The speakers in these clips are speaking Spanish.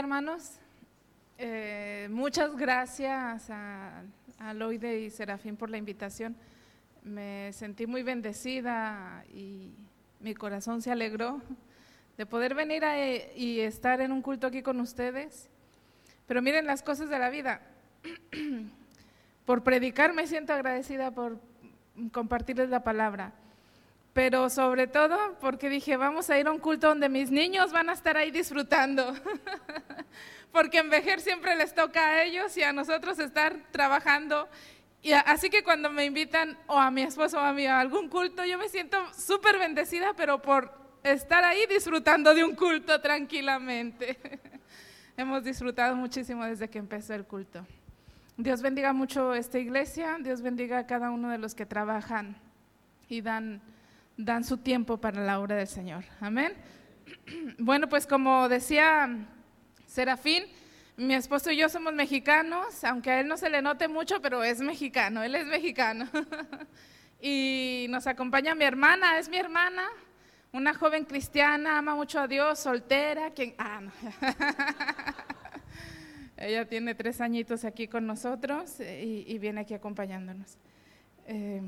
hermanos. Eh, muchas gracias a, a y Serafín por la invitación. Me sentí muy bendecida y mi corazón se alegró de poder venir y estar en un culto aquí con ustedes. Pero miren las cosas de la vida. por predicar me siento agradecida por compartirles la palabra. Pero sobre todo porque dije, vamos a ir a un culto donde mis niños van a estar ahí disfrutando. porque en Vejer siempre les toca a ellos y a nosotros estar trabajando. Y así que cuando me invitan o a mi esposo o a mí a algún culto, yo me siento súper bendecida, pero por estar ahí disfrutando de un culto tranquilamente. Hemos disfrutado muchísimo desde que empezó el culto. Dios bendiga mucho esta iglesia, Dios bendiga a cada uno de los que trabajan y dan, dan su tiempo para la obra del Señor. Amén. Bueno, pues como decía Serafín, mi esposo y yo somos mexicanos, aunque a él no se le note mucho, pero es mexicano, él es mexicano. y nos acompaña mi hermana, es mi hermana, una joven cristiana, ama mucho a Dios, soltera, quien... Ah, no. Ella tiene tres añitos aquí con nosotros eh, y, viene aquí acompañándonos. Eh,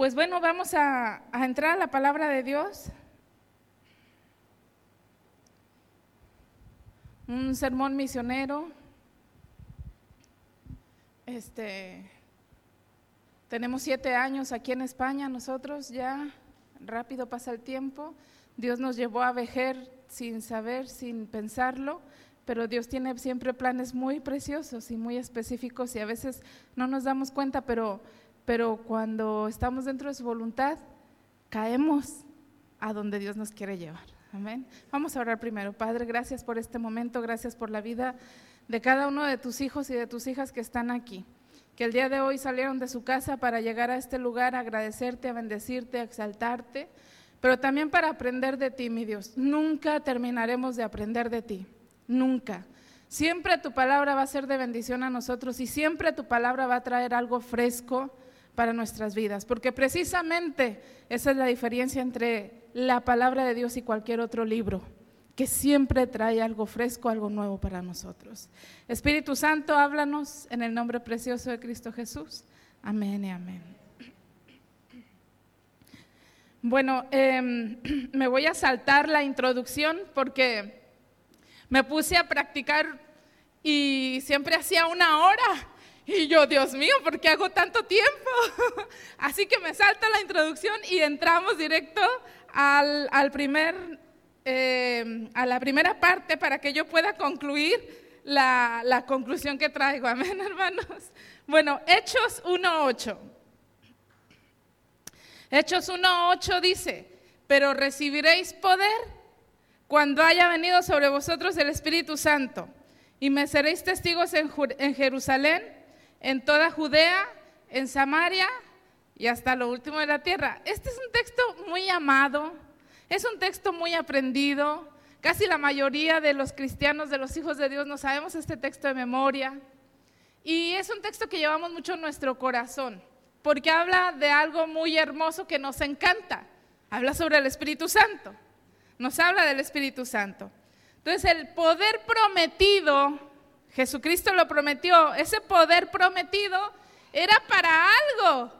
pues bueno, vamos a, entrar a la palabra de Dios. Un sermón misionero. Este, tenemos siete años aquí en España, nosotros ya rápido pasa el tiempo, Dios nos llevó a vejer sin saber, sin pensarlo, pero Dios tiene siempre planes muy preciosos y muy específicos y a veces no nos damos cuenta, pero, pero cuando estamos dentro de su voluntad, caemos a donde Dios nos quiere llevar. Amén. Vamos a orar primero. Padre, gracias por este momento, gracias por la vida de cada uno de tus hijos y de tus hijas que están aquí que el día de hoy salieron de su casa para llegar a este lugar a agradecerte, a bendecirte, a exaltarte, pero también para aprender de ti, mi Dios. Nunca terminaremos de aprender de ti, nunca. Siempre tu palabra va a ser de bendición a nosotros y siempre tu palabra va a traer algo fresco para nuestras vidas, porque precisamente esa es la diferencia entre la palabra de Dios y cualquier otro libro que siempre trae algo fresco, algo nuevo para nosotros. Espíritu Santo, háblanos en el nombre precioso de Cristo Jesús. Amén y amén. Bueno, em, me voy a saltar la introducción porque me puse a practicar y siempre hacía una hora. Y yo, Dios mío, ¿por qué hago tanto tiempo? Así que me salta la introducción y entramos directo al, al primer eh, a la primera parte para que yo pueda concluir la, la conclusión que traigo. Amén, hermanos. Bueno, Hechos 1.8. Hechos 1.8 dice, pero recibiréis poder cuando haya venido sobre vosotros el Espíritu Santo, y me seréis testigos en, en Jerusalén, en toda Judea, en Samaria y hasta lo último de la tierra. Este es un texto muy amado, es un texto muy aprendido. Casi la mayoría de los cristianos, de los hijos de Dios, no sabemos este texto de memoria. Y es un texto que llevamos mucho en nuestro corazón, porque habla de algo muy hermoso que nos encanta. Habla sobre el Espíritu Santo. Nos habla del Espíritu Santo. Entonces el poder prometido, Jesucristo lo prometió, ese poder prometido era para algo.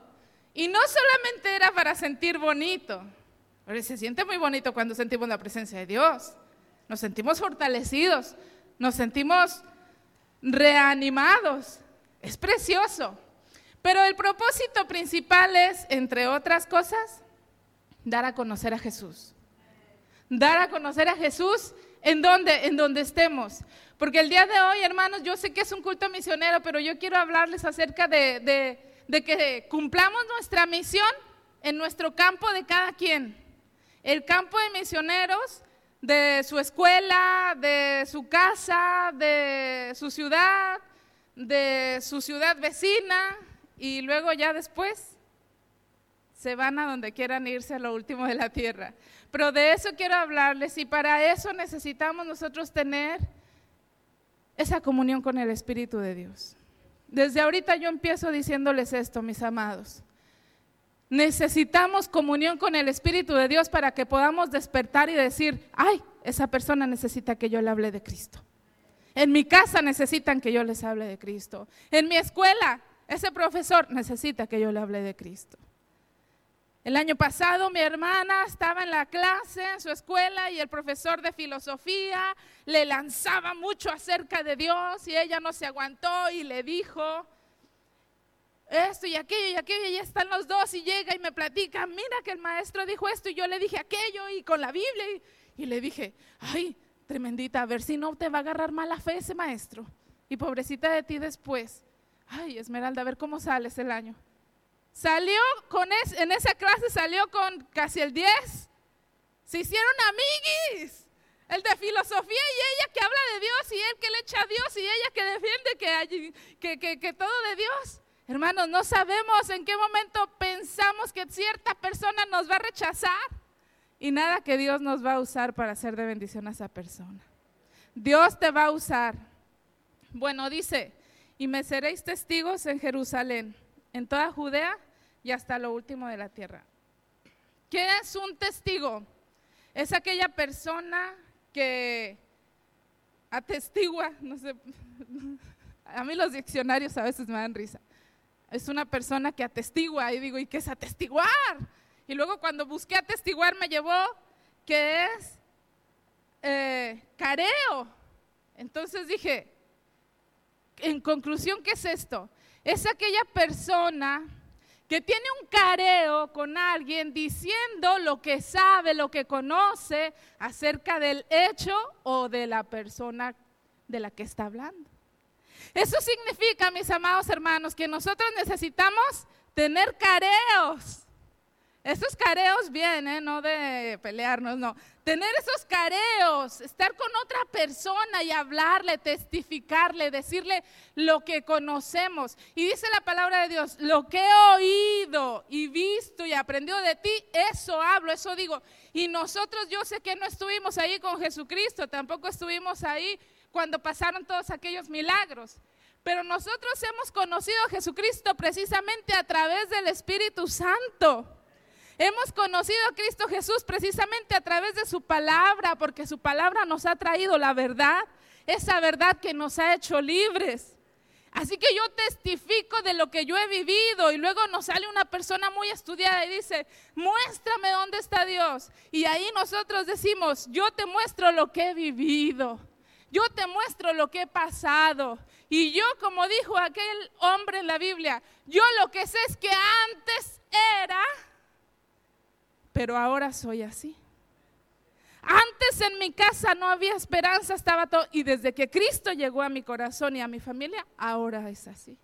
Y no solamente era para sentir bonito, se siente muy bonito cuando sentimos la presencia de Dios. Nos sentimos fortalecidos, nos sentimos reanimados. Es precioso. Pero el propósito principal es, entre otras cosas, dar a conocer a Jesús. Dar a conocer a Jesús en donde, en donde estemos. Porque el día de hoy, hermanos, yo sé que es un culto misionero, pero yo quiero hablarles acerca de, de que cumplamos nuestra misión en nuestro campo de cada quien. El campo de misioneros de su escuela, de su casa, de su ciudad, de su ciudad vecina y luego ya después se van a donde quieran irse a lo último de la tierra. Pero de eso quiero hablarles y para eso necesitamos nosotros tener esa comunión con el Espíritu de Dios. Desde ahorita yo empiezo diciéndoles esto, mis amados. Necesitamos comunión con el Espíritu de Dios para que podamos despertar y decir, ay, esa persona necesita que yo le hable de Cristo. En mi casa necesitan que yo les hable de Cristo. En mi escuela, ese profesor necesita que yo le hable de Cristo. El año pasado mi hermana estaba en la clase, en su escuela, y el profesor de filosofía le lanzaba mucho acerca de Dios y ella no se aguantó y le dijo esto y aquello y aquello, y están los dos y llega y me platica, mira que el maestro dijo esto y yo le dije aquello y con la Biblia y, y le dije, ay, tremendita, a ver si no te va a agarrar mala fe ese maestro. Y pobrecita de ti después. Ay, Esmeralda, a ver cómo sales el año. Salió con en esa clase salió con casi el 10. Se hicieron amiguis. El de filosofía y ella que habla de Dios y él que le echa a Dios y ella que defiende que, que, que todo de Dios. Hermanos, no sabemos en qué momento pensamos que cierta persona nos va a rechazar y nada que Dios nos va a usar para hacer de bendición a esa persona. Dios te va a usar. Bueno, dice, y me seréis testigos en Jerusalén, en toda Judea y hasta lo último de la tierra. ¿Qué es un testigo? Es aquella persona que atestigua, no sé, a mí los diccionarios a veces me dan risa. Es una persona que atestigua y digo, ¿y qué es atestiguar? Y luego cuando busqué atestiguar me llevó que es eh, careo. Entonces dije, en conclusión, ¿qué es esto? Es aquella persona que tiene un careo con alguien diciendo lo que sabe, lo que conoce acerca del hecho o de la persona de la que está hablando. Eso significa, mis amados hermanos, que nosotros necesitamos tener careos esos careos vienen, no de pelearnos, no. Tener esos careos, estar con otra persona y hablarle, testificarle, decirle lo que conocemos. Y dice la palabra de Dios, lo que he oído y visto y aprendido de ti, eso hablo, eso digo. Y nosotros, yo sé que no estuvimos ahí con Jesucristo, tampoco estuvimos ahí cuando pasaron todos aquellos milagros. Pero nosotros hemos conocido a Jesucristo precisamente a través del Espíritu Santo. Hemos conocido a Cristo Jesús precisamente a través de su palabra, porque su palabra nos ha traído la verdad, esa verdad que nos ha hecho libres. Así que yo testifico de lo que yo he vivido y luego nos sale una persona muy estudiada y dice, muéstrame dónde está Dios. Y ahí nosotros decimos, yo te muestro lo que he vivido, yo te muestro lo que he pasado. Y yo, como dijo aquel hombre en la Biblia, yo lo que sé es que antes era pero ahora soy así. Antes en mi casa no había esperanza, estaba todo, y desde que Cristo llegó a mi corazón y a mi familia, ahora es así.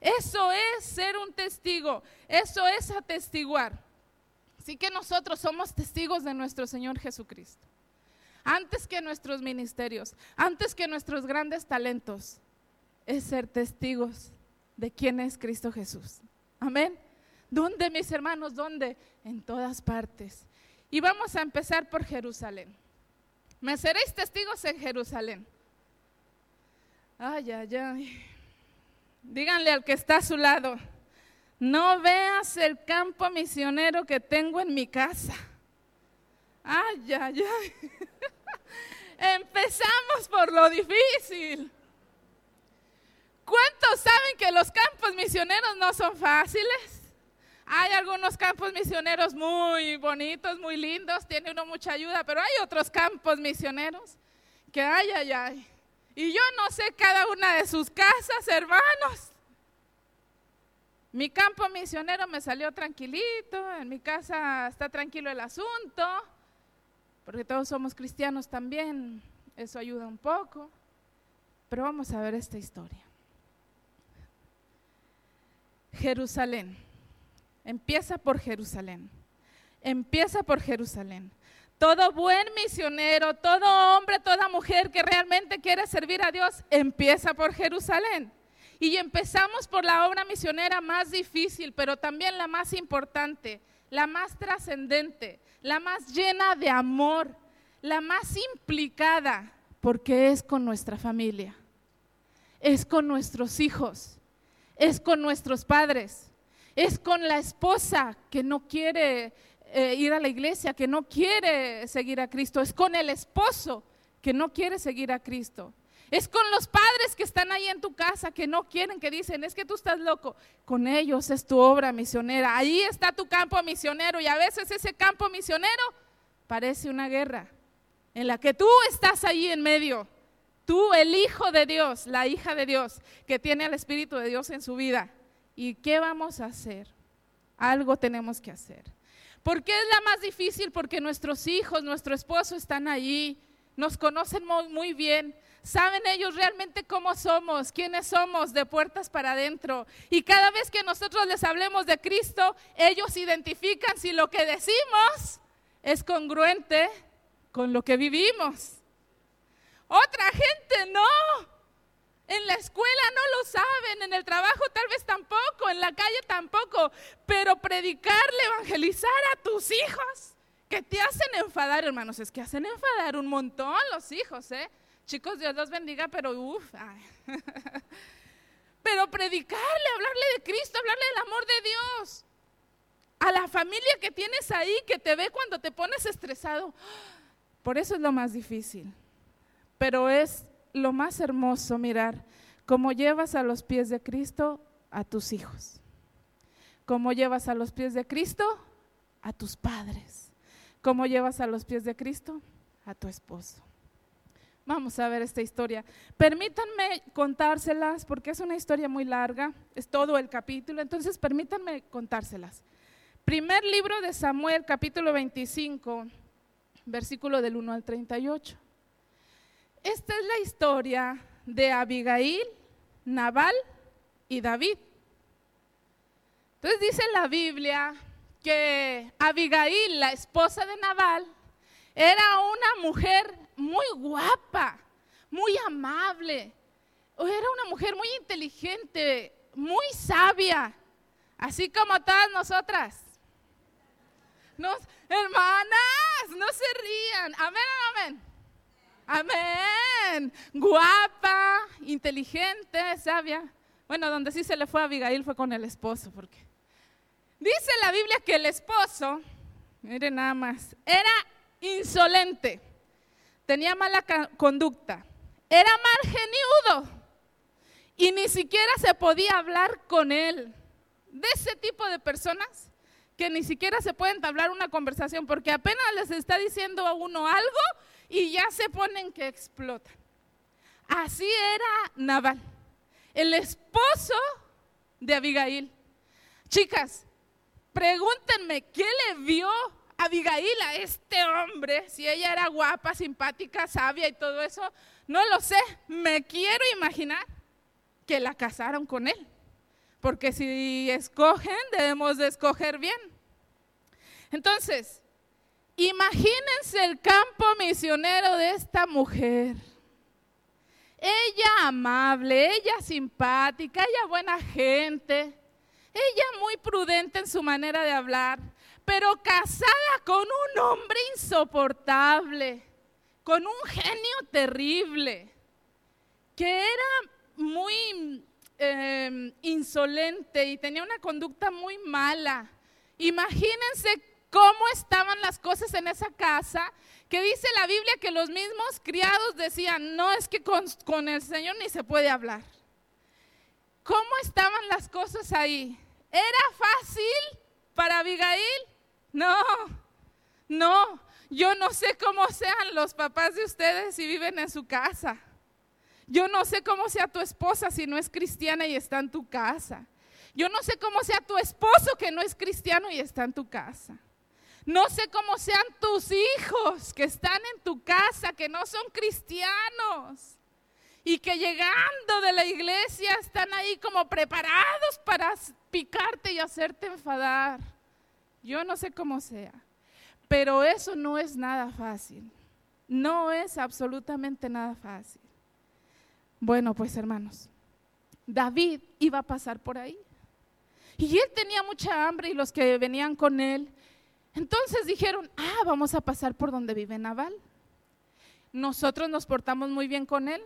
Eso es ser un testigo, eso es atestiguar. Así que nosotros somos testigos de nuestro Señor Jesucristo. Antes que nuestros ministerios, antes que nuestros grandes talentos, es ser testigos de quién es Cristo Jesús. Amén. ¿Dónde, mis hermanos? ¿Dónde? En todas partes. Y vamos a empezar por Jerusalén. Me seréis testigos en Jerusalén. Ay, ay, ay. Díganle al que está a su lado, no veas el campo misionero que tengo en mi casa. Ay, ay, ay. Empezamos por lo difícil. ¿Cuántos saben que los campos misioneros no son fáciles? Hay algunos campos misioneros muy bonitos, muy lindos, tiene uno mucha ayuda, pero hay otros campos misioneros que ay, ay, ay. Y yo no sé cada una de sus casas, hermanos. Mi campo misionero me salió tranquilito, en mi casa está tranquilo el asunto, porque todos somos cristianos también, eso ayuda un poco. Pero vamos a ver esta historia. Jerusalén. Empieza por Jerusalén. Empieza por Jerusalén. Todo buen misionero, todo hombre, toda mujer que realmente quiere servir a Dios, empieza por Jerusalén. Y empezamos por la obra misionera más difícil, pero también la más importante, la más trascendente, la más llena de amor, la más implicada, porque es con nuestra familia, es con nuestros hijos, es con nuestros padres, es con la esposa que no quiere eh, ir a la iglesia, que no quiere seguir a Cristo, es con el esposo que no quiere seguir a Cristo. Es con los padres que están ahí en tu casa que no quieren, que dicen, es que tú estás loco. Con ellos es tu obra misionera. Ahí está tu campo misionero y a veces ese campo misionero parece una guerra en la que tú estás ahí en medio. Tú, el hijo de Dios, la hija de Dios, que tiene al Espíritu de Dios en su vida. ¿Y qué vamos a hacer? Algo tenemos que hacer. ¿Por qué es la más difícil? Porque nuestros hijos, nuestro esposo están ahí, nos conocen muy, muy bien, saben ellos realmente cómo somos, quiénes somos de puertas para adentro. Y cada vez que nosotros les hablemos de Cristo, ellos identifican si lo que decimos es congruente con lo que vivimos. Otra gente no. En la escuela no lo saben, en el trabajo tal vez tampoco, en la calle tampoco, pero predicarle, evangelizar a tus hijos que te hacen enfadar, hermanos, es que hacen enfadar un montón los hijos, ¿eh? Chicos, Dios los bendiga, pero uff. pero predicarle, hablarle de Cristo, hablarle del amor de Dios. A la familia que tienes ahí, que te ve cuando te pones estresado. Por eso es lo más difícil. Pero es lo más hermoso mirar cómo llevas a los pies de Cristo a tus hijos. Cómo llevas a los pies de Cristo a tus padres. Cómo llevas a los pies de Cristo a tu esposo. Vamos a ver esta historia. Permítanme contárselas porque es una historia muy larga, es todo el capítulo, entonces permítanme contárselas. Primer libro de Samuel, capítulo 25, versículo del 1 al 38. Esta es la historia de Abigail, Nabal y David. Entonces dice la Biblia que Abigail, la esposa de Nabal, era una mujer muy guapa, muy amable. Era una mujer muy inteligente, muy sabia, así como todas nosotras. Nos, hermanas, no se rían. Amén, amén. Amén. Guapa, inteligente, sabia. Bueno, donde sí se le fue a Abigail fue con el esposo, porque dice la Biblia que el esposo, miren nada más, era insolente tenía mala conducta, era mal geniudo y ni siquiera se podía hablar con él. De ese tipo de personas que ni siquiera se pueden entablar una conversación porque apenas les está diciendo a uno algo y ya se ponen que explotan. Así era Naval, el esposo de Abigail. Chicas, pregúntenme, ¿qué le vio Abigail a este hombre, si ella era guapa, simpática, sabia y todo eso, no lo sé, me quiero imaginar que la casaron con él. Porque si escogen, debemos de escoger bien. Entonces, imagínense el campo misionero de esta mujer. Ella amable, ella simpática, ella buena gente, ella muy prudente en su manera de hablar pero casada con un hombre insoportable, con un genio terrible, que era muy em, insolente y tenía una conducta muy mala. Imagínense cómo estaban las cosas en esa casa, que dice la Biblia que los mismos criados decían, no es que con, con el Señor ni se puede hablar. ¿Cómo estaban las cosas ahí? ¿Era fácil para Abigail? No, no, yo no sé cómo sean los papás de ustedes si viven en su casa. Yo no sé cómo sea tu esposa si no es cristiana y está en tu casa. Yo no sé cómo sea tu esposo que no es cristiano y está en tu casa. No sé cómo sean tus hijos que están en tu casa, que no son cristianos y que llegando de la iglesia están ahí como preparados para picarte y hacerte enfadar. Yo no sé cómo sea, pero eso no es nada fácil. No es absolutamente nada fácil. Bueno, pues hermanos, David iba a pasar por ahí. Y él tenía mucha hambre y los que venían con él. Entonces dijeron, ah, vamos a pasar por donde vive Naval. Nosotros nos portamos muy bien con él.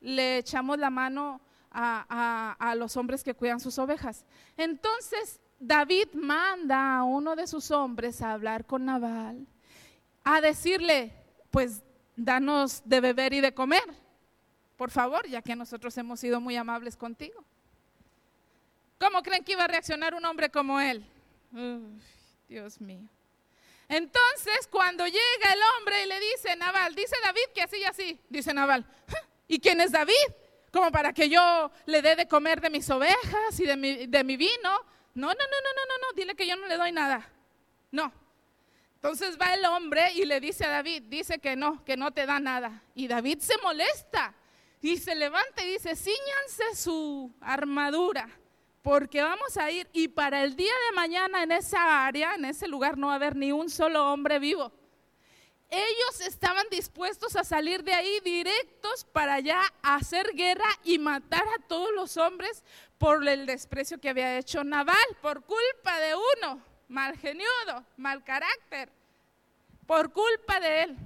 Le echamos la mano a, a los hombres que cuidan sus ovejas. Entonces David manda a uno de sus hombres a hablar con Nabal, a decirle, pues danos de beber y de comer, por favor, ya que nosotros hemos sido muy amables contigo. ¿Cómo creen que iba a reaccionar un hombre como él? Dios mío. Entonces, cuando llega el hombre y le dice, Naval, dice David que así y así, dice Naval, ¿y quién es David? Como para que yo le dé de comer de mis ovejas y de mi, de mi vino. No, no, no, no, no, no, no, dile que yo no le doy nada. No. Entonces va el hombre y le dice a David, dice que no, que no te da nada. Y David se molesta y se levanta y dice, ciñanse su armadura porque vamos a ir y para el día de mañana en esa área, en ese lugar, no va a haber ni un solo hombre vivo. Ellos estaban dispuestos a salir de ahí directos para allá a hacer guerra y matar a todos los hombres por el desprecio que había hecho Naval, por culpa de uno, mal geniudo, mal carácter, por culpa de él.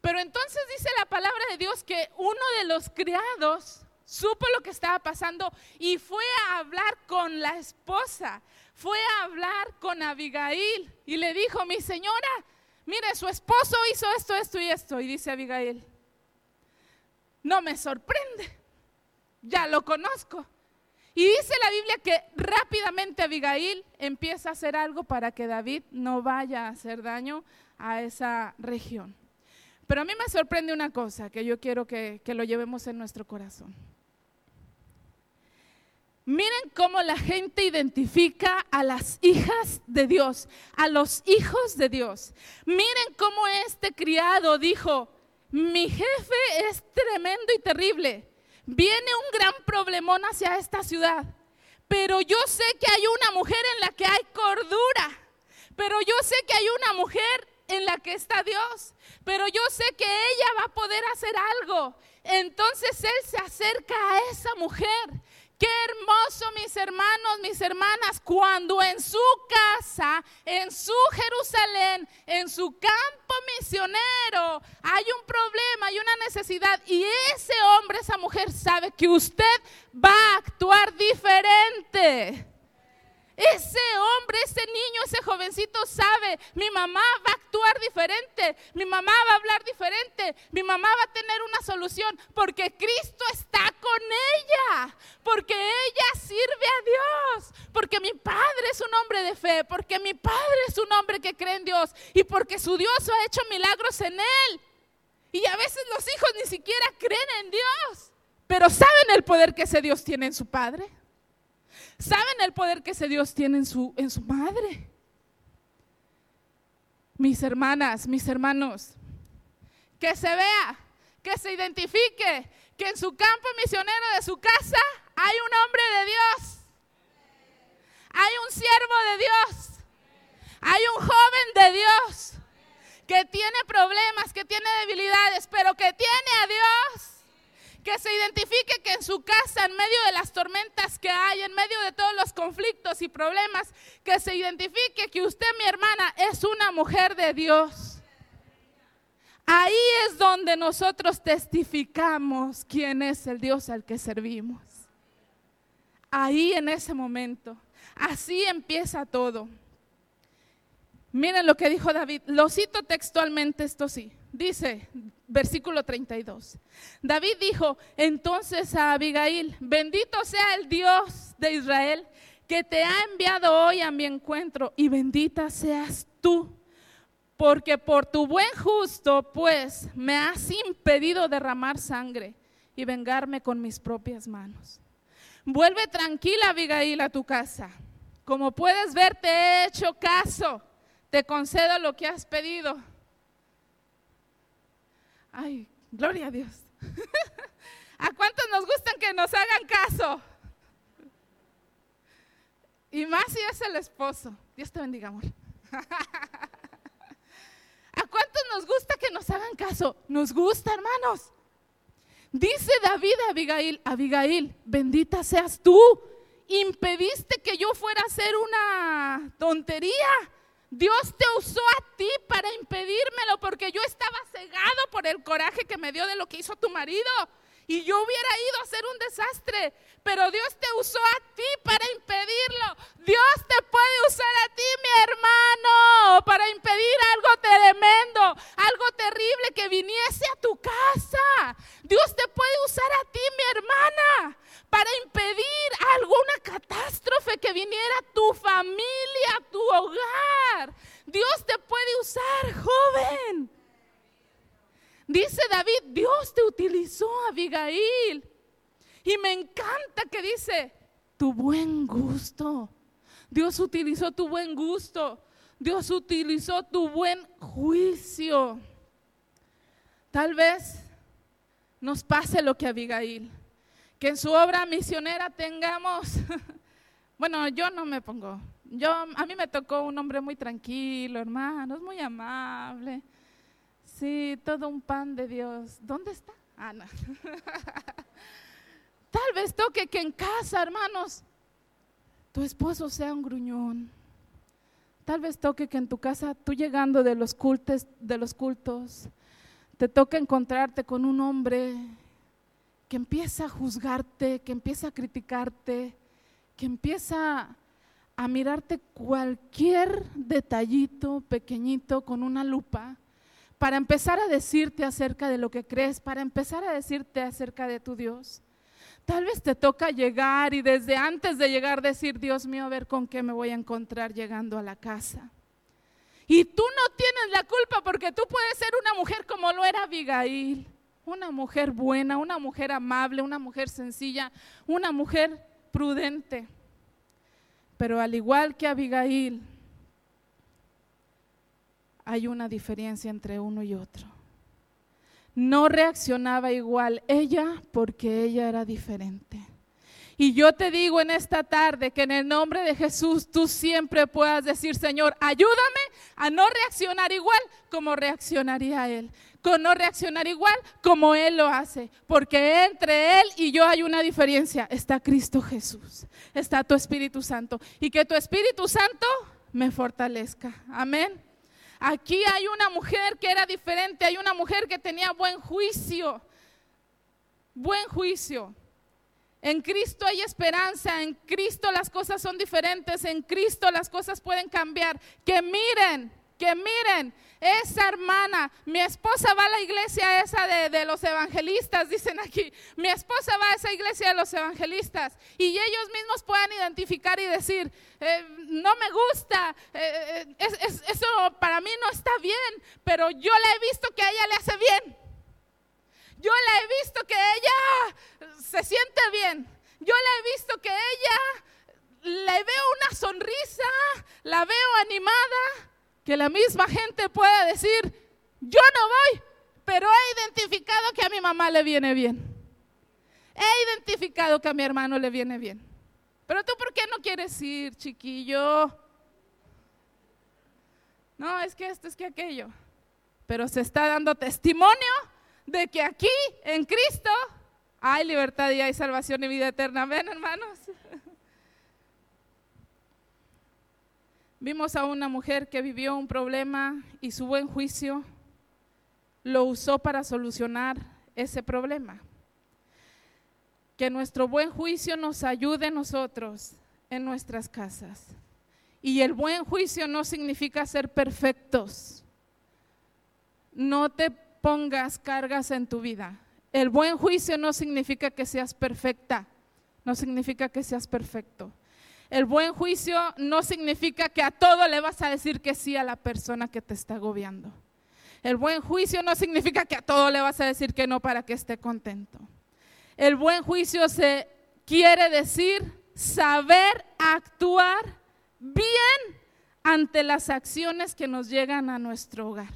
Pero entonces dice la palabra de Dios que uno de los criados supo lo que estaba pasando y fue a hablar con la esposa, fue a hablar con Abigail y le dijo, mi señora, mire, su esposo hizo esto, esto y esto. Y dice Abigail, no me sorprende, ya lo conozco. Y dice la Biblia que rápidamente Abigail empieza a hacer algo para que David no vaya a hacer daño a esa región. Pero a mí me sorprende una cosa que yo quiero que, que lo llevemos en nuestro corazón. Miren cómo la gente identifica a las hijas de Dios, a los hijos de Dios. Miren cómo este criado dijo, mi jefe es tremendo y terrible. Viene un gran problemón hacia esta ciudad. Pero yo sé que hay una mujer en la que hay cordura. Pero yo sé que hay una mujer en la que está Dios. Pero yo sé que ella va a poder hacer algo. Entonces él se acerca a esa mujer Qué hermoso, mis hermanos, mis hermanas, cuando en su casa, en su Jerusalén, en su campo misionero, hay un problema, hay una necesidad y ese hombre, esa mujer sabe que usted va a actuar diferente. Ese hombre, ese niño, ese jovencito sabe, mi mamá va a actuar diferente, mi mamá va a hablar diferente, mi mamá va a tener una solución porque Cristo está con ella, porque ella sirve a Dios, porque mi padre es un hombre de fe, porque mi padre es un hombre que cree en Dios y porque su Dios ha hecho milagros en él. Y a veces los hijos ni siquiera creen en Dios, pero saben el poder que ese Dios tiene en su padre. ¿Saben el poder que ese Dios tiene en su, en su madre? Mis hermanas, mis hermanos, que se vea, que se identifique, que en su campo misionero de su casa hay un hombre de Dios, hay un siervo de Dios, hay un joven de Dios que tiene problemas, que tiene debilidades, pero que tiene a Dios que se identifique que en su casa, en medio de las tormentas que hay, en medio de todos los conflictos y problemas, que se identifique que usted, mi hermana, es una mujer de Dios. Ahí es donde nosotros testificamos quién es el Dios al que servimos. Ahí en ese momento. Así empieza todo. Miren lo que dijo David. Lo cito textualmente, esto sí. Dice, versículo 32. David dijo entonces a Abigail, bendito sea el Dios de Israel que te ha enviado hoy a mi encuentro y bendita seas tú, porque por tu buen justo, pues, me has impedido derramar sangre y vengarme con mis propias manos. Vuelve tranquila, Abigail, a tu casa. Como puedes ver, te he hecho caso. Te concedo lo que has pedido Ay, gloria a Dios. ¿A cuántos nos gustan que nos hagan caso? Y más si es el esposo. Dios te bendiga, amor. ¿A cuántos nos gusta que nos hagan caso? Nos gusta, hermanos. Dice David a Abigail, Abigail, bendita seas tú. Impediste que yo fuera a hacer una tontería Dios te usó a ti para impedírmelo porque yo estaba cegado por el coraje que me dio de lo que hizo tu marido. Y yo hubiera ido a ser un desastre, pero Dios te usó a ti para impedirlo. Dios te puede usar a ti, mi hermano, para impedir algo tremendo, algo terrible que viniese a tu casa. Dios te puede usar a ti, mi hermana, para impedir alguna catástrofe que viniera a tu familia, a tu hogar. Dios te puede usar, joven. Dice David, Dios te utilizó, Abigail. Y me encanta que dice, tu buen gusto. Dios utilizó tu buen gusto. Dios utilizó tu buen juicio. Tal vez nos pase lo que Abigail, que en su obra misionera tengamos, bueno, yo no me pongo, yo a mí me tocó un hombre muy tranquilo, hermanos, muy amable. Sí, todo un pan de Dios. ¿Dónde está? Ah, no. Tal vez toque que en casa, hermanos, tu esposo sea un gruñón. Tal vez toque que en tu casa, tú llegando de los cultos, de los cultos, te toca encontrarte con un hombre que empieza a juzgarte, que empieza a criticarte, que empieza a mirarte cualquier detallito pequeñito con una lupa para empezar a decirte acerca de lo que crees, para empezar a decirte acerca de tu Dios. Tal vez te toca llegar y desde antes de llegar decir, Dios mío, a ver con qué me voy a encontrar llegando a la casa. Y tú no tienes la culpa porque tú puedes ser una mujer como lo era Abigail, una mujer buena, una mujer amable, una mujer sencilla, una mujer prudente. Pero al igual que Abigail, hay una diferencia entre uno y otro no reaccionaba igual ella porque ella era diferente. Y yo te digo en esta tarde que en el nombre de Jesús tú siempre puedas decir, Señor, ayúdame a no reaccionar igual como reaccionaría Él, con no reaccionar igual como Él lo hace, porque entre Él y yo hay una diferencia. Está Cristo Jesús, está tu Espíritu Santo y que tu Espíritu Santo me fortalezca. Amén. Aquí hay una mujer que era diferente, hay una mujer que tenía buen juicio, buen juicio. En Cristo hay esperanza, en Cristo las cosas son diferentes, en Cristo las cosas pueden cambiar. Que miren, que miren, esa hermana, mi esposa va a la iglesia esa de, los evangelistas, dicen aquí, mi esposa va a esa iglesia de los evangelistas y ellos mismos puedan identificar y decir, eh, no me gusta, eh, eh, eso para mí no está bien, pero yo la he visto que a ella le hace bien. Yo la he visto que ella se siente bien. Yo la he visto que ella le veo una sonrisa, la veo animada que la misma gente pueda decir, yo no voy, pero he identificado que a mi mamá le viene bien. He identificado que a mi hermano le viene bien. Pero tú, ¿por qué no quieres ir, chiquillo? No, es que esto, es que aquello. Pero se está dando testimonio de que aquí, en Cristo, hay libertad y hay salvación y vida eterna. Ven, hermanos. Vimos a una mujer que vivió un problema y su buen juicio lo usó para solucionar ese problema. Que nuestro buen juicio nos ayude a nosotros en nuestras casas. Y el buen juicio no significa ser perfectos. No te pongas cargas en tu vida. El buen juicio no significa que seas perfecta, no significa que seas perfecto. El buen juicio no significa que a todo le vas a decir que sí a la persona que te está agobiando. El buen juicio no significa que a todo le vas a decir que no para que esté contento. El buen juicio se quiere decir saber actuar bien ante las acciones que nos llegan a nuestro hogar,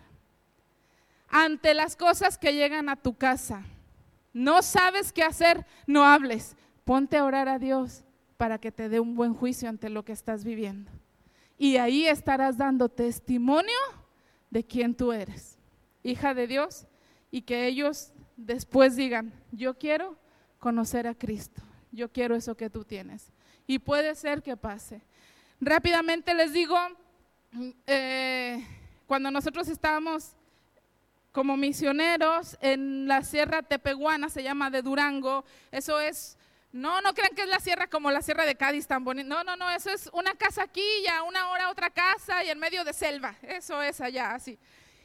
ante las cosas que llegan a tu casa. No sabes qué hacer, no hables. Ponte a orar a Dios para que te dé un buen juicio ante lo que estás viviendo. Y ahí estarás dando testimonio de quién tú eres, hija de Dios, y que ellos después digan, yo quiero conocer a Cristo, yo quiero eso que tú tienes. Y puede ser que pase. Rápidamente les digo, eh, cuando nosotros estábamos como misioneros en la Sierra Tepehuana, se llama de Durango, eso es no, no crean que es la sierra como la sierra de Cádiz tan bonita. No, no, no, eso es una casa aquí y a una hora otra casa y en medio de selva. Eso es allá, así.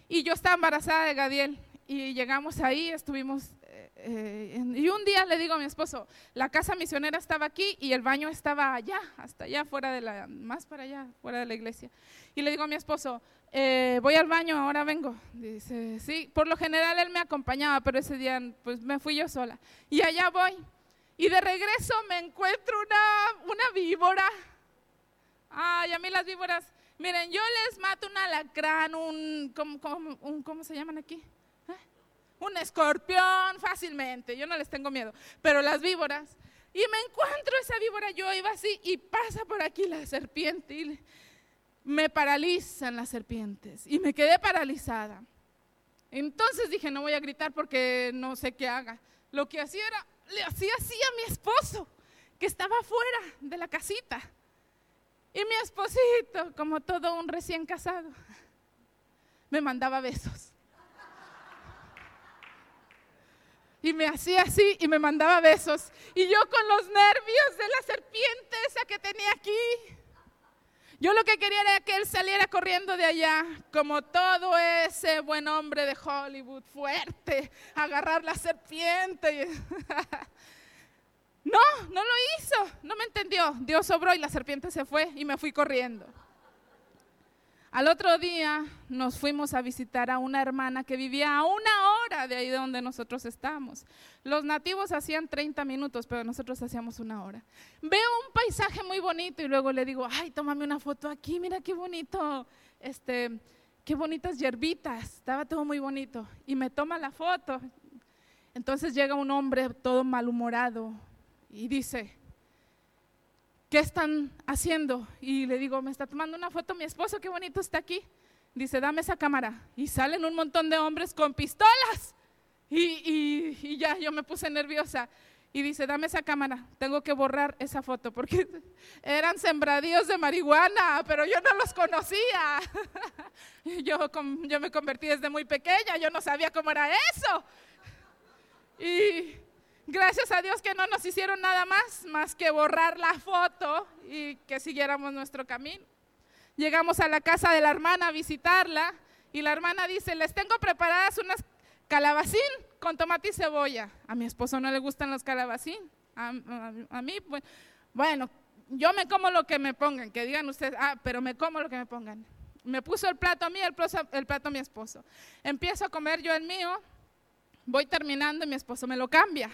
Y yo estaba embarazada de Gadiel y llegamos ahí, estuvimos eh, eh, y un día le digo a mi esposo, la casa misionera estaba aquí y el baño estaba allá, hasta allá, fuera de la, más para allá, fuera de la iglesia. Y le digo a mi esposo, eh, voy al baño, ahora vengo. Dice, sí, por lo general él me acompañaba, pero ese día pues me fui yo sola. Y allá voy. Y de regreso me encuentro una, una víbora. Ay, a mí las víboras, miren, yo les mato un alacrán, un, ¿cómo, un, ¿cómo se llaman aquí? ¿Eh? Un escorpión fácilmente, yo no les tengo miedo. Pero las víboras, y me encuentro esa víbora, yo iba así y pasa por aquí la serpiente y me paralizan las serpientes y me quedé paralizada. Entonces dije, no voy a gritar porque no sé qué haga. Lo que hacía era, le hacía así a mi esposo, que estaba fuera de la casita. Y mi esposito, como todo un recién casado, me mandaba besos. Y me hacía así y me mandaba besos. Y yo con los nervios de la serpiente esa que tenía aquí yo lo que quería era que él saliera corriendo de allá, como todo ese buen hombre de Hollywood, fuerte, agarrar la serpiente. No, no lo hizo, no me entendió. Dios sobró y la serpiente se fue y me fui corriendo. Al otro día nos fuimos a visitar a una hermana que vivía a una hora de ahí donde nosotros estamos. Los nativos hacían 30 minutos, pero nosotros hacíamos una hora. Veo un paisaje muy bonito y luego le digo, ay, tómame una foto aquí, mira qué bonito, este, qué bonitas hierbitas, estaba todo muy bonito. Y me toma la foto. Entonces llega un hombre todo malhumorado y dice, ¿qué están haciendo? Y le digo, me está tomando una foto mi esposo, qué bonito está aquí. Dice, dame esa cámara. Y salen un montón de hombres con pistolas. Y, ya yo me puse nerviosa. Y dice, dame esa cámara, tengo que borrar esa foto porque eran sembradíos de marihuana, pero yo no los conocía. Yo, yo me convertí desde muy pequeña, yo no sabía cómo era eso. Y Gracias a Dios que no nos hicieron nada más, más que borrar la foto y que siguiéramos nuestro camino. Llegamos a la casa de la hermana a visitarla y la hermana dice, les tengo preparadas unas calabacín con tomate y cebolla. A mi esposo no le gustan los calabacín. A, mí, bueno, yo me como lo que me pongan, que digan ustedes, ah, pero me como lo que me pongan. Me puso el plato a mí, el el plato a mi esposo. Empiezo a comer yo el mío, voy terminando y mi esposo me lo cambia.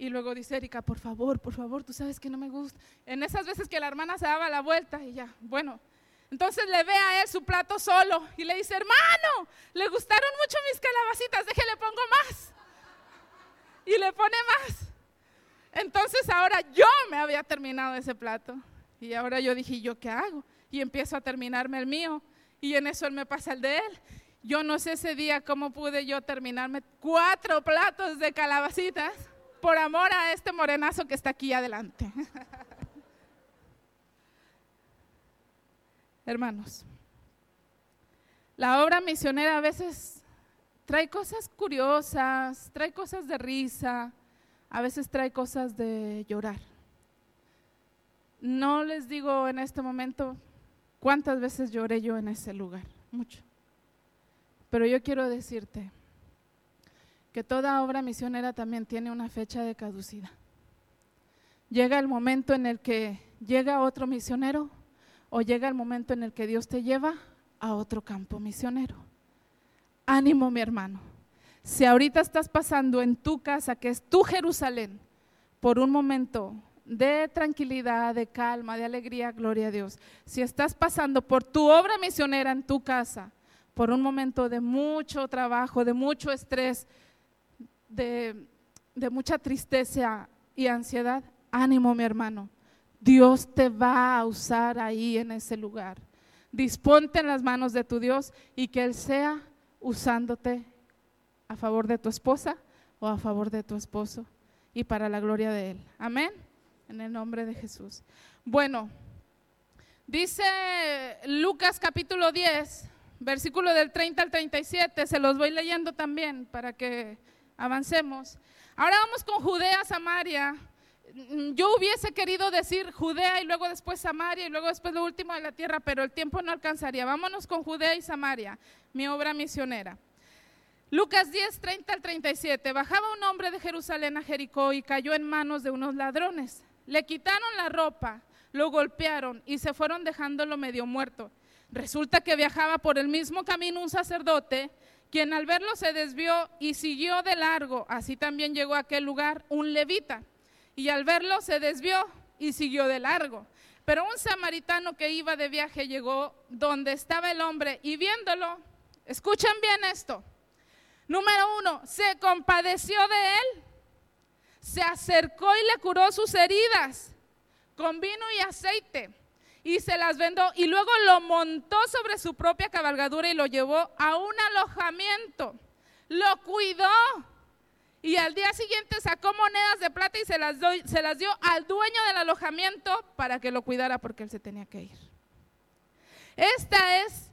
Y luego dice Erika, por favor, por favor, tú sabes que no me gusta. En esas veces que la hermana se daba la vuelta y ya, bueno. Entonces le ve a él su plato solo y le dice, hermano, le gustaron mucho mis calabacitas, déjele pongo más. Y le pone más. Entonces ahora yo me había terminado ese plato. Y ahora yo dije, ¿yo qué hago? Y empiezo a terminarme el mío. Y en eso él me pasa el de él. Yo no sé ese día cómo pude yo terminarme cuatro platos de calabacitas por amor a este morenazo que está aquí adelante. Hermanos, la obra misionera a veces trae cosas curiosas, trae cosas de risa, a veces trae cosas de llorar. No les digo en este momento cuántas veces lloré yo en ese lugar, mucho. Pero yo quiero decirte, que toda obra misionera también tiene una fecha de caducidad. Llega el momento en el que llega otro misionero o llega el momento en el que Dios te lleva a otro campo misionero. Ánimo, mi hermano. Si ahorita estás pasando en tu casa, que es tu Jerusalén, por un momento de tranquilidad, de calma, de alegría, gloria a Dios. Si estás pasando por tu obra misionera en tu casa, por un momento de mucho trabajo, de mucho estrés, de, mucha tristeza y ansiedad, ánimo mi hermano. Dios te va a usar ahí en ese lugar. Disponte en las manos de tu Dios y que Él sea usándote a favor de tu esposa o a favor de tu esposo y para la gloria de Él. Amén. En el nombre de Jesús. Bueno, dice Lucas capítulo 10, versículo del 30 al 37, se los voy leyendo también para que avancemos. Ahora vamos con Judea, Samaria. Yo hubiese querido decir Judea y luego después Samaria y luego después lo último de la tierra, pero el tiempo no alcanzaría. Vámonos con Judea y Samaria, mi obra misionera. Lucas 10, 30 al 37. Bajaba un hombre de Jerusalén a Jericó y cayó en manos de unos ladrones. Le quitaron la ropa, lo golpearon y se fueron dejándolo medio muerto. Resulta que viajaba por el mismo camino un sacerdote, quien al verlo se desvió y siguió de largo. Así también llegó a aquel lugar un levita. Y al verlo se desvió y siguió de largo. Pero un samaritano que iba de viaje llegó donde estaba el hombre y viéndolo, escuchen bien esto, Número uno, se compadeció de él, se acercó y le curó sus heridas con vino y aceite y se las vendó y luego lo montó sobre su propia cabalgadura y lo llevó a un alojamiento. Lo cuidó y al día siguiente sacó monedas de plata y se las, las dio al dueño del alojamiento para que lo cuidara porque él se tenía que ir. Esta es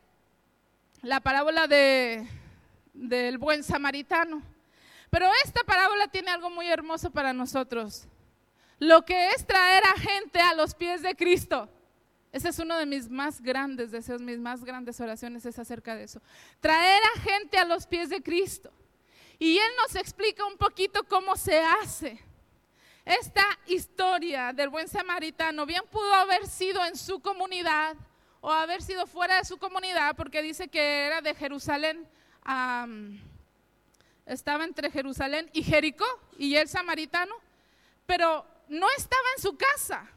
la parábola de del buen samaritano. Pero esta parábola tiene algo muy hermoso para nosotros. Lo que es traer a gente a los pies de Cristo. Ese es uno de mis más grandes deseos, mis más grandes oraciones es acerca de eso. Traer a gente a los pies de Cristo. Y Él nos explica un poquito cómo se hace. Esta historia del buen samaritano bien pudo haber sido en su comunidad o haber sido fuera de su comunidad porque dice que era de Jerusalén estaba entre Jerusalén y Jericó y el samaritano, pero no estaba en su casa.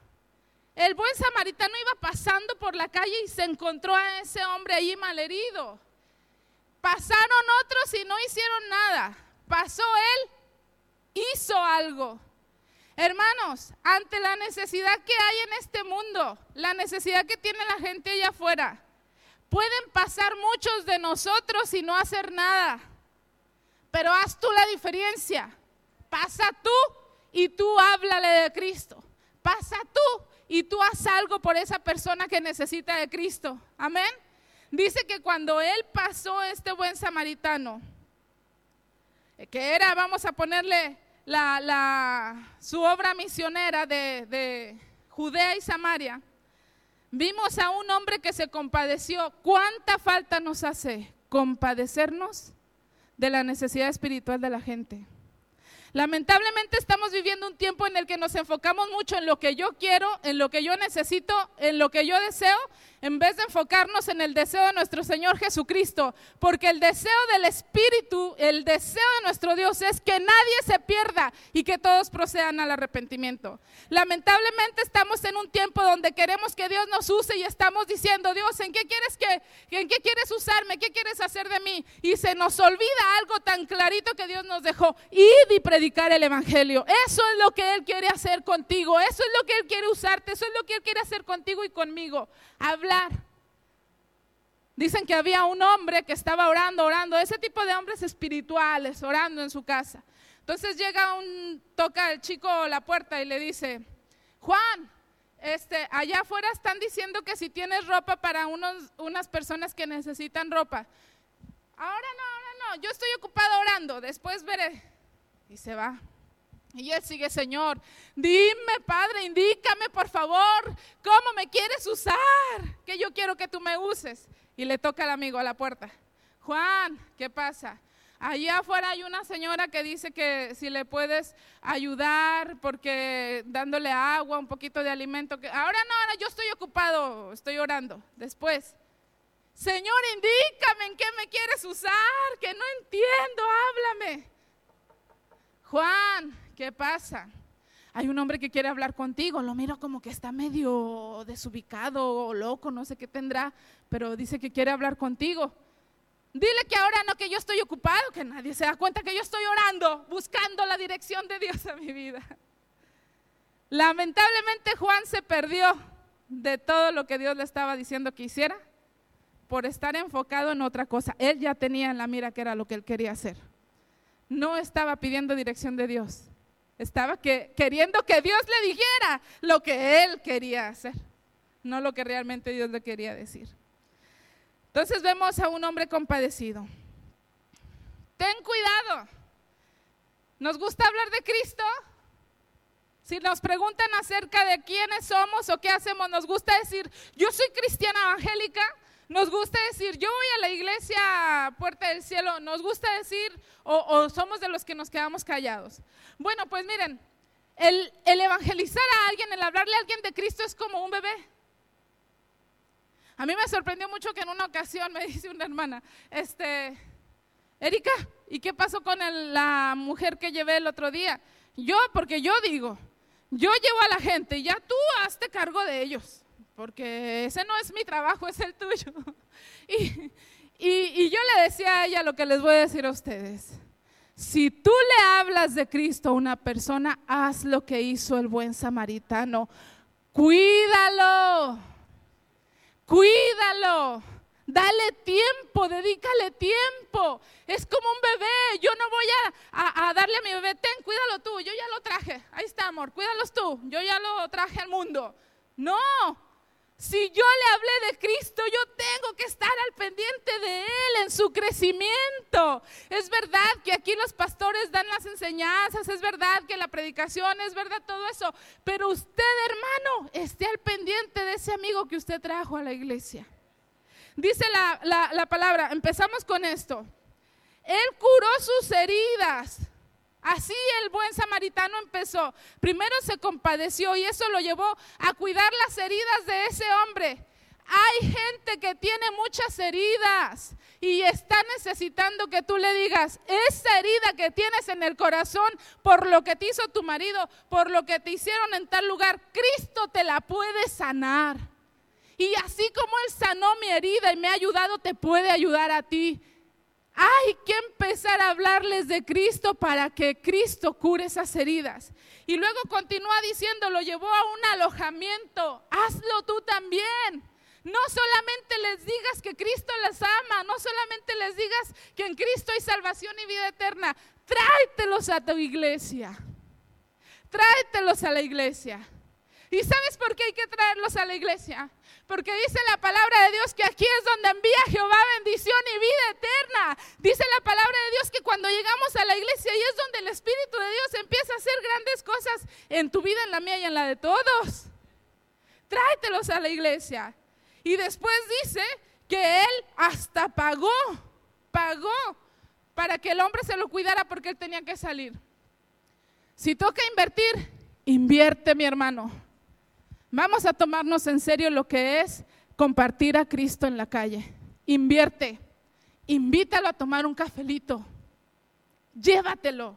El buen samaritano iba pasando por la calle y se encontró a ese hombre allí malherido. Pasaron otros y no hicieron nada. Pasó él, hizo algo. Hermanos, ante la necesidad que hay en este mundo, la necesidad que tiene la gente allá afuera, Pueden pasar muchos de nosotros y no hacer nada, pero haz tú la diferencia. Pasa tú y tú háblale de Cristo. Pasa tú y tú haz algo por esa persona que necesita de Cristo. Amén. Dice que cuando él pasó este buen samaritano, que era, vamos a ponerle su obra misionera de, de Judea y Samaria, Vimos a un hombre que se compadeció. ¿Cuánta falta nos hace compadecernos de la necesidad espiritual de la gente? Lamentablemente estamos viviendo un tiempo en el que nos enfocamos mucho en lo que yo quiero, en lo que yo necesito, en lo que yo deseo, en vez de enfocarnos en el deseo de nuestro Señor Jesucristo. Porque el deseo del Espíritu, el deseo de nuestro Dios es que nadie se pierda y que todos procedan al arrepentimiento. Lamentablemente estamos en un tiempo donde queremos que Dios nos use y estamos diciendo, Dios, ¿en qué quieres que, en qué quieres usarme? ¿Qué quieres hacer de mí? Y se nos olvida algo tan clarito que Dios nos dejó. Id y predicar el Evangelio. Eso es lo que Él quiere hacer contigo. Eso es lo que Él quiere usarte. Eso es lo que Él quiere hacer contigo y conmigo hablar. Dicen que había un hombre que estaba orando, orando, ese tipo de hombres espirituales, orando en su casa. Entonces llega un, toca el chico la puerta y le dice, Juan, este, allá afuera están diciendo que si tienes ropa para unos, unas personas que necesitan ropa. Ahora no, ahora no, yo estoy ocupado orando, después veré. Y se va. Y él sigue, Señor, dime, Padre, indícame, por favor, cómo me quieres usar, que yo quiero que tú me uses. Y le toca al amigo a la puerta. Juan, ¿qué pasa? Allá afuera hay una señora que dice que si le puedes ayudar porque dándole agua, un poquito de alimento. Que, ahora no, ahora yo estoy ocupado, estoy orando. Después, Señor, indícame en qué me quieres usar, que no entiendo, háblame. Juan, ¿qué pasa? Hay un hombre que quiere hablar contigo, lo miro como que está medio desubicado o loco, no sé qué tendrá, pero dice que quiere hablar contigo. Dile que ahora no, que yo estoy ocupado, que nadie se da cuenta que yo estoy orando, buscando la dirección de Dios a mi vida. Lamentablemente Juan se perdió de todo lo que Dios le estaba diciendo que hiciera por estar enfocado en otra cosa. Él ya tenía en la mira que era lo que él quería hacer no estaba pidiendo dirección de Dios. Estaba que, queriendo que Dios le dijera lo que él quería hacer, no lo que realmente Dios le quería decir. Entonces vemos a un hombre compadecido. Ten cuidado. ¿Nos gusta hablar de Cristo? Si nos preguntan acerca de quiénes somos o qué hacemos, nos gusta decir, yo soy cristiana evangélica, nos gusta decir, yo voy a la iglesia Puerta del Cielo, nos gusta decir, o, somos de los que nos quedamos callados. Bueno, pues miren, el, el evangelizar a alguien, el hablarle a alguien de Cristo es como un bebé. A mí me sorprendió mucho que en una ocasión me dice una hermana, este, Erika, ¿y qué pasó con la mujer que llevé el otro día? Yo, porque yo digo, yo llevo a la gente ya tú hazte cargo de ellos porque ese no es mi trabajo, es el tuyo. Y, yo le decía a ella lo que les voy a decir a ustedes. Si tú le hablas de Cristo a una persona, haz lo que hizo el buen samaritano. Cuídalo, cuídalo, dale tiempo, dedícale tiempo. Es como un bebé, yo no voy a, a, darle a mi bebé, ten, cuídalo tú, yo ya lo traje, ahí está amor, cuídalos tú, yo ya lo traje al mundo. No, si yo le hablé de Cristo, yo tengo que estar al pendiente de Él en su crecimiento. Es verdad que aquí los pastores dan las enseñanzas, es verdad que la predicación, es verdad todo eso, pero usted hermano, esté al pendiente de ese amigo que usted trajo a la iglesia. Dice la, la palabra, empezamos con esto. Él curó sus heridas. Así el buen samaritano empezó. Primero se compadeció y eso lo llevó a cuidar las heridas de ese hombre. Hay gente que tiene muchas heridas y está necesitando que tú le digas, esa herida que tienes en el corazón por lo que te hizo tu marido, por lo que te hicieron en tal lugar, Cristo te la puede sanar. Y así como Él sanó mi herida y me ha ayudado, te puede ayudar a ti. Hay a hablarles de Cristo para que Cristo cure esas heridas. Y luego continúa diciendo, lo llevó a un alojamiento. Hazlo tú también. No solamente les digas que Cristo les ama, no solamente les digas que en Cristo hay salvación y vida eterna. Tráetelos a tu iglesia. Tráetelos a la iglesia. ¿Y sabes por qué hay que traerlos a la iglesia? Porque dice la palabra de Dios que aquí es donde envía Jehová bendición y vida eterna. Dice la palabra de Dios que cuando llegamos a la iglesia y es donde el Espíritu de Dios empieza a hacer grandes cosas en tu vida, en la mía y en la de todos. Tráetelos a la iglesia. Y después dice que Él hasta pagó, pagó para que el hombre se lo cuidara porque él tenía que salir. Si toca invertir, invierte mi hermano. Vamos a tomarnos en serio lo que es compartir a Cristo en la calle. Invierte, invítalo a tomar un cafelito, llévatelo.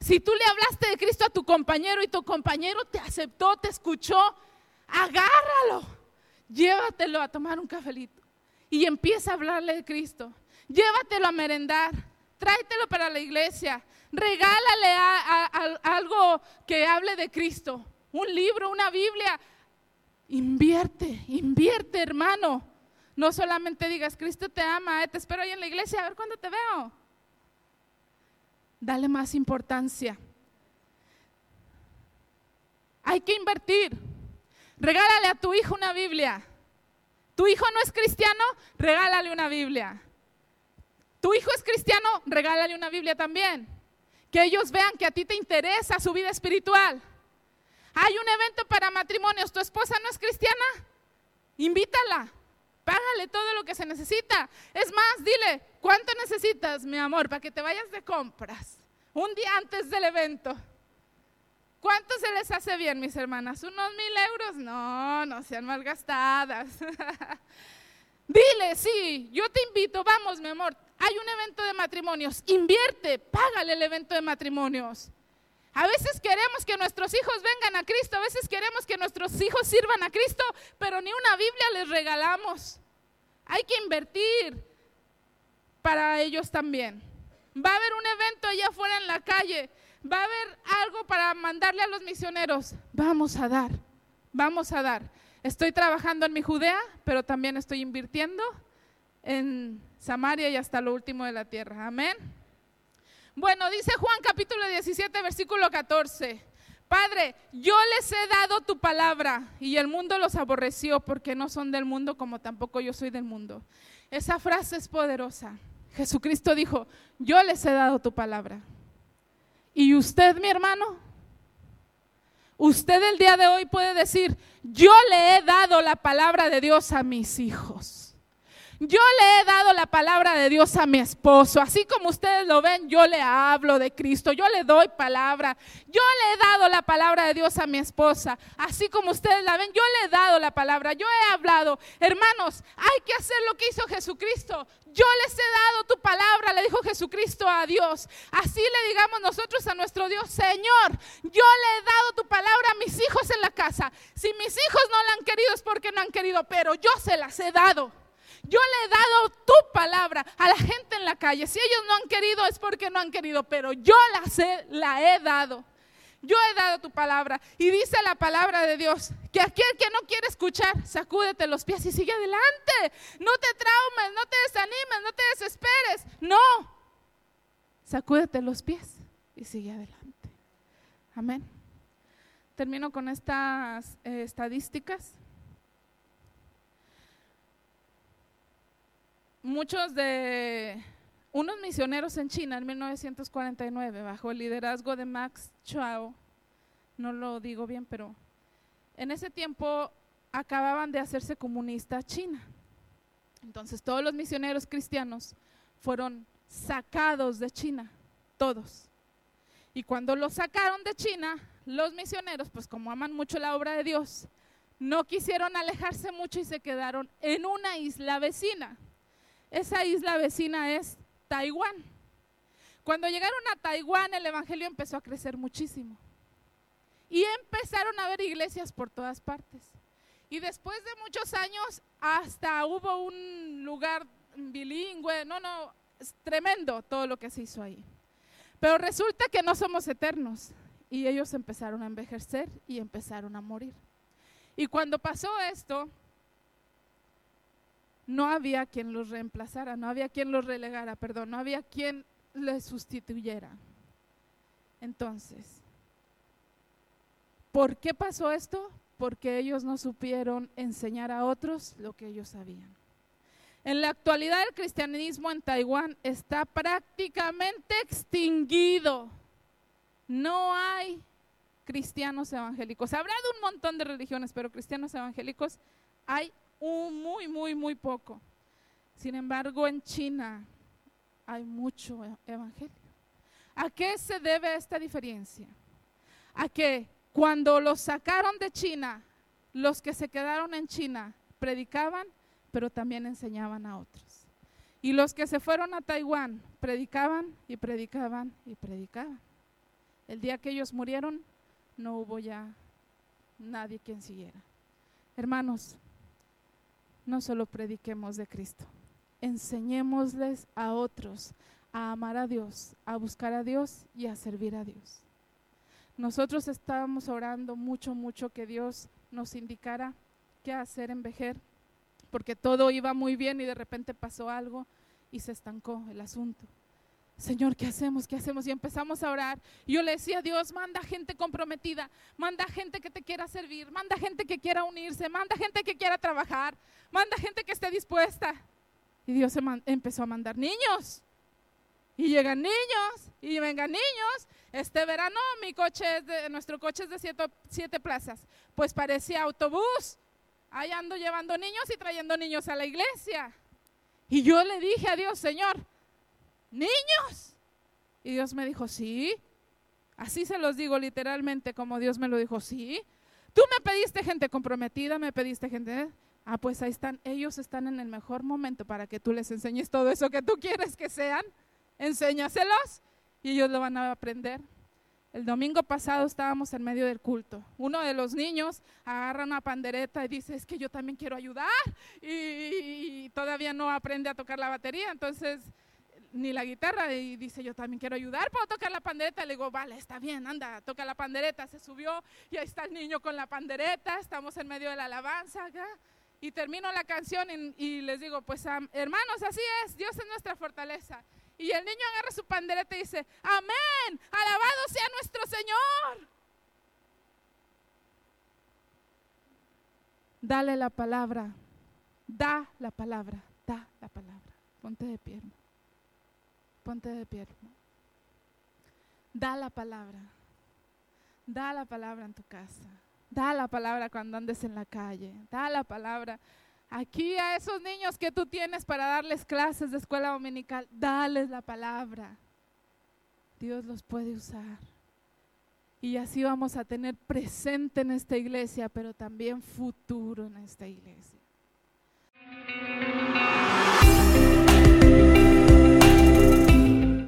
Si tú le hablaste de Cristo a tu compañero y tu compañero te aceptó, te escuchó, agárralo, llévatelo a tomar un cafelito y empieza a hablarle de Cristo. Llévatelo a merendar, tráetelo para la iglesia, regálale algo que hable de Cristo, un libro, una Biblia, Invierte, invierte, hermano. No solamente digas, Cristo te ama, eh, te espero ahí en la iglesia, a ver cuándo te veo. Dale más importancia. Hay que invertir. Regálale a tu hijo una Biblia. ¿Tu hijo no es cristiano? Regálale una Biblia. ¿Tu hijo es cristiano? Regálale una Biblia también. Que ellos vean que a ti te interesa su vida espiritual. Hay un evento para matrimonios, tu esposa no es cristiana, invítala, págale todo lo que se necesita. Es más, dile, ¿cuánto necesitas, mi amor, para que te vayas de compras? Un día antes del evento. ¿Cuánto se les hace bien, mis hermanas? ¿Unos mil euros? No, no sean malgastadas. Dile, sí, yo te invito, vamos, mi amor. Hay un evento de matrimonios, invierte, págale el evento de matrimonios. A veces queremos que nuestros hijos vengan a Cristo, a veces queremos que nuestros hijos sirvan a Cristo, pero ni una Biblia les regalamos. Hay que invertir para ellos también. Va a haber un evento allá afuera en la calle, va a haber algo para mandarle a los misioneros. Vamos a dar, vamos a dar. Estoy trabajando en mi Judea, pero también estoy invirtiendo en Samaria y hasta lo último de la tierra. Amén. Bueno, dice Juan capítulo 17, versículo 14. Padre, yo les he dado tu palabra y el mundo los aborreció porque no son del mundo como tampoco yo soy del mundo. Esa frase es poderosa. Jesucristo dijo, yo les he dado tu palabra. ¿Y usted, mi hermano? Usted el día de hoy puede decir, yo le he dado la palabra de Dios a mis hijos. Yo le he dado la palabra de Dios a mi esposo. Así como ustedes lo ven, yo le hablo de Cristo. Yo le doy palabra. Yo le he dado la palabra de Dios a mi esposa. Así como ustedes la ven, yo le he dado la palabra. Yo he hablado. Hermanos, hay que hacer lo que hizo Jesucristo. Yo les he dado tu palabra, le dijo Jesucristo a Dios. Así le digamos nosotros a nuestro Dios, Señor, yo le he dado tu palabra a mis hijos en la casa. Si mis hijos no la han querido es porque no han querido, pero yo se las he dado. Yo le he dado tu palabra a la gente en la calle. Si ellos no han querido es porque no han querido, pero yo la he dado. Yo he dado tu palabra. Y dice la palabra de Dios que aquel que no quiere escuchar, sacúdete los pies y sigue adelante. No te traumes, no te desanimes, no te desesperes. No. Sacúdete los pies y sigue adelante. Amén. Termino con estas eh, estadísticas. Muchos de unos misioneros en China en 1949, bajo el liderazgo de Max Chao, no lo digo bien, pero en ese tiempo acababan de hacerse comunista China. Entonces todos los misioneros cristianos fueron sacados de China, todos. Y cuando los sacaron de China, los misioneros, pues como aman mucho la obra de Dios, no quisieron alejarse mucho y se quedaron en una isla vecina. Esa isla vecina es Taiwán. Cuando llegaron a Taiwán, el Evangelio empezó a crecer muchísimo. Y empezaron a haber iglesias por todas partes. Y después de muchos años, hasta hubo un lugar bilingüe. No, no, es tremendo todo lo que se hizo ahí. Pero resulta que no somos eternos. Y ellos empezaron a envejecer y empezaron a morir. Y cuando pasó esto, no había quien los reemplazara, no había quien los relegara, perdón, no había quien les sustituyera. Entonces, ¿por qué pasó esto? Porque ellos no supieron enseñar a otros lo que ellos sabían. En la actualidad el cristianismo en Taiwán está prácticamente extinguido. No hay cristianos evangélicos. Habrá de un montón de religiones, pero cristianos evangélicos hay muy, muy, poco. Sin embargo, en China hay mucho e-, evangelio. ¿A qué se debe esta diferencia? A que cuando los sacaron de China, los que se quedaron en China predicaban, pero también enseñaban a otros. Y los que se fueron a Taiwán predicaban y predicaban y predicaban. El día que ellos murieron, no hubo ya nadie quien siguiera. Hermanos, no solo prediquemos de Cristo, enseñémosles a otros a amar a Dios, a buscar a Dios y a servir a Dios. Nosotros estábamos orando mucho, mucho que Dios nos indicara qué hacer en Vejer, porque todo iba muy bien y de repente pasó algo y se estancó el asunto. Señor, ¿qué hacemos? ¿Qué hacemos? Y empezamos a orar. Y yo le decía Dios, manda gente comprometida, manda gente que te quiera servir, manda gente que quiera unirse, manda gente que quiera trabajar, manda gente que esté dispuesta. Y Dios empezó a mandar niños. Y llegan niños, y vengan niños. Este verano mi coche nuestro coche es de siete, siete plazas. Pues parecía autobús. Ahí ando llevando niños y trayendo niños a la iglesia. Y yo le dije a Dios, Señor, niños. Y Dios me dijo, sí. Así se los digo literalmente como Dios me lo dijo, sí. Tú me pediste gente comprometida, me pediste gente... Ah, pues ahí están, ellos están en el mejor momento para que tú les enseñes todo eso que tú quieres que sean. Enséñaselos y ellos lo van a aprender. El domingo pasado estábamos en medio del culto. Uno de los niños agarra una pandereta y dice, es que yo también quiero ayudar. Y, y todavía no aprende a tocar la batería. Entonces ni la guitarra y dice, yo también quiero ayudar, puedo tocar la pandereta. Le digo, vale, está bien, anda, toca la pandereta. Se subió y ahí está el niño con la pandereta, estamos en medio de la alabanza. Y termino la canción y, les digo, pues hermanos, así es, Dios es nuestra fortaleza. Y el niño agarra su pandereta y dice, amén, alabado sea nuestro Señor. Dale la palabra, da la palabra, da la palabra. Ponte de pie. Ponte de pie. Da la palabra. Da la palabra en tu casa. Da la palabra cuando andes en la calle. Da la palabra Aquí a esos niños que tú tienes para darles clases de escuela dominical, dales la palabra. Dios los puede usar. Y así vamos a tener presente en esta iglesia, pero también futuro en esta iglesia.